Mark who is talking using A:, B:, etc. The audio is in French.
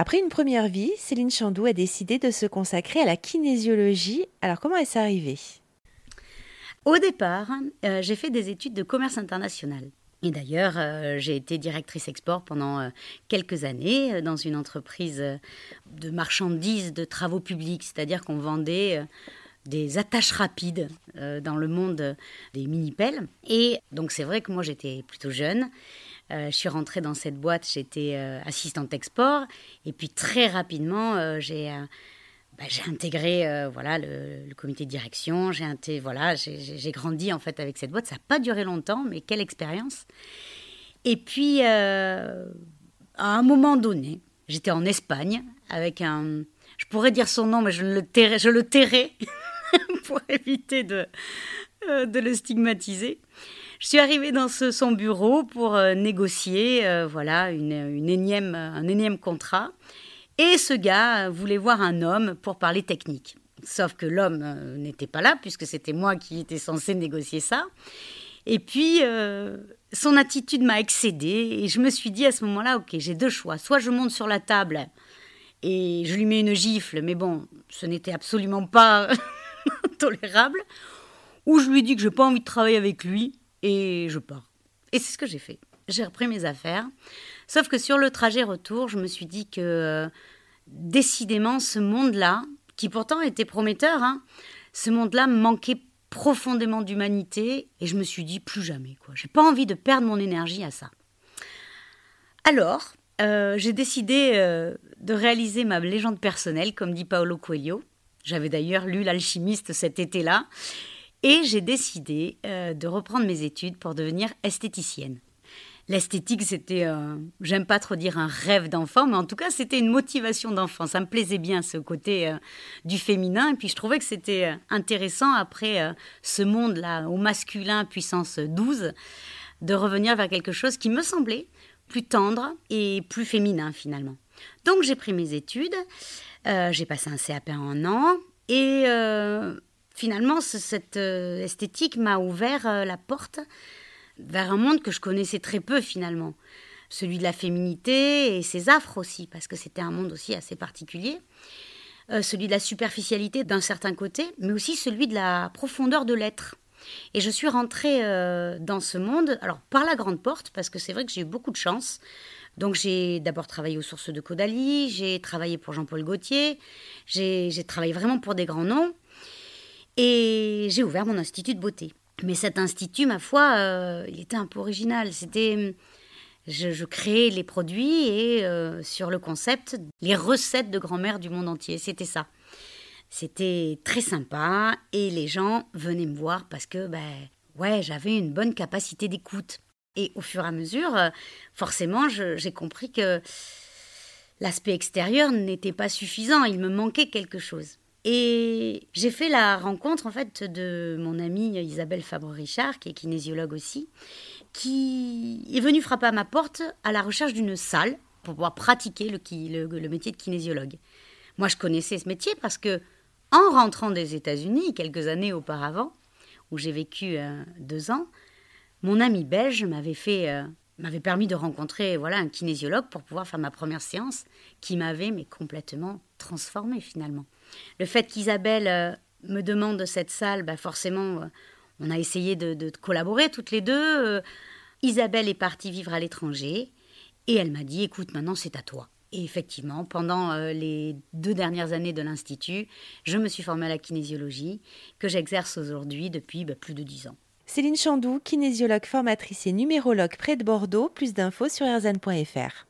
A: Après une première vie, Céline Chandou a décidé de se consacrer à la kinésiologie. Alors comment est-ce arrivé?
B: Au départ, euh, j'ai fait des études de commerce international. Et d'ailleurs, euh, j'ai été directrice export pendant euh, quelques années dans une entreprise de marchandises de travaux publics, c'est-à-dire qu'on vendait des attaches rapides dans le monde des mini-pelles. Et donc c'est vrai que moi j'étais plutôt jeune je suis rentrée dans cette boîte, j'étais euh, assistante export. Et puis très rapidement, euh, j'ai bah, j'ai intégré voilà le, comité de direction. J'ai voilà, j'ai grandi en fait avec cette boîte. Ça n'a pas duré longtemps, mais quelle expérience Et puis à un moment donné, j'étais en Espagne avec un, je pourrais dire son nom, mais je le tairai, pour éviter de le stigmatiser. Je suis arrivée dans son bureau pour euh, négocier euh, voilà, une, énième, un énième contrat. Et ce gars voulait voir un homme pour parler technique. Sauf que l'homme euh, n'était pas là, puisque c'était moi qui étais censée négocier ça. Et puis, son attitude m'a excédée. Et je me suis dit à ce moment-là, OK, j'ai deux choix. Soit je monte sur la table et je lui mets une gifle, mais bon, ce n'était absolument pas tolérable. Ou je lui dis que je n'ai pas envie de travailler avec lui et je pars. Et c'est ce que j'ai fait. J'ai repris mes affaires. Sauf que sur le trajet retour, je me suis dit que euh, décidément, ce monde-là, qui pourtant était prometteur, hein, ce monde-là manquait profondément d'humanité. Et je me suis dit, plus jamais. quoi. J'ai pas envie de perdre mon énergie à ça. Alors, euh, j'ai décidé euh, de réaliser ma légende personnelle, comme dit Paolo Coelho. J'avais d'ailleurs lu L'alchimiste cet été-là. Et j'ai décidé euh, de reprendre mes études pour devenir esthéticienne. L'esthétique, c'était, j'aime pas trop dire un rêve d'enfant, mais en tout cas, c'était une motivation d'enfant. Ça me plaisait bien, ce côté euh, du féminin. Et puis, je trouvais que c'était euh, intéressant, après ce monde-là, au masculin, puissance 12, de revenir vers quelque chose qui me semblait plus tendre et plus féminin, finalement. Donc, j'ai pris mes études. j'ai passé un CAP en un an. Et finalement, cette euh, esthétique m'a ouvert euh, la porte vers un monde que je connaissais très peu finalement. Celui de la féminité et ses affres aussi, parce que c'était un monde aussi assez particulier. Euh, celui de la superficialité d'un certain côté, mais aussi celui de la profondeur de l'être. Et je suis rentrée dans ce monde, alors par la grande porte, parce que c'est vrai que j'ai eu beaucoup de chance. Donc j'ai d'abord travaillé aux sources de Caudalie, j'ai travaillé pour Jean-Paul Gaultier, j'ai travaillé vraiment pour des grands noms. Et j'ai ouvert mon institut de beauté. Mais cet institut, ma foi, euh, il était un peu original. C'était, je, créais les produits et euh, sur le concept, les recettes de grand-mère du monde entier. C'était ça. C'était très sympa et les gens venaient me voir parce que, ben, ouais, j'avais une bonne capacité d'écoute. Et au fur et à mesure, euh, forcément, j'ai compris que l'aspect extérieur n'était pas suffisant. Il me manquait quelque chose. Et j'ai fait la rencontre en fait de mon amie Isabelle Fabre-Richard, qui est kinésiologue aussi, qui est venue frapper à ma porte à la recherche d'une salle pour pouvoir pratiquer le, métier de kinésiologue. Moi, je connaissais ce métier parce que, en rentrant des États-Unis quelques années auparavant, où j'ai vécu euh, deux ans, mon ami belge m'avait fait euh, m'avait permis de rencontrer voilà un kinésiologue pour pouvoir faire ma première séance, qui m'avait mais complètement transformée finalement. Le fait qu'Isabelle euh, me demande cette salle, bah forcément, euh, on a essayé de, collaborer toutes les deux. Euh. Isabelle est partie vivre à l'étranger et elle m'a dit, écoute, maintenant c'est à toi. Et effectivement, pendant les deux dernières années de l'Institut, je me suis formée à la kinésiologie, que j'exerce aujourd'hui depuis bah, plus de dix ans.
A: Céline Chandou, kinésiologue formatrice et numérologue près de Bordeaux. Plus d'infos sur erzan.fr.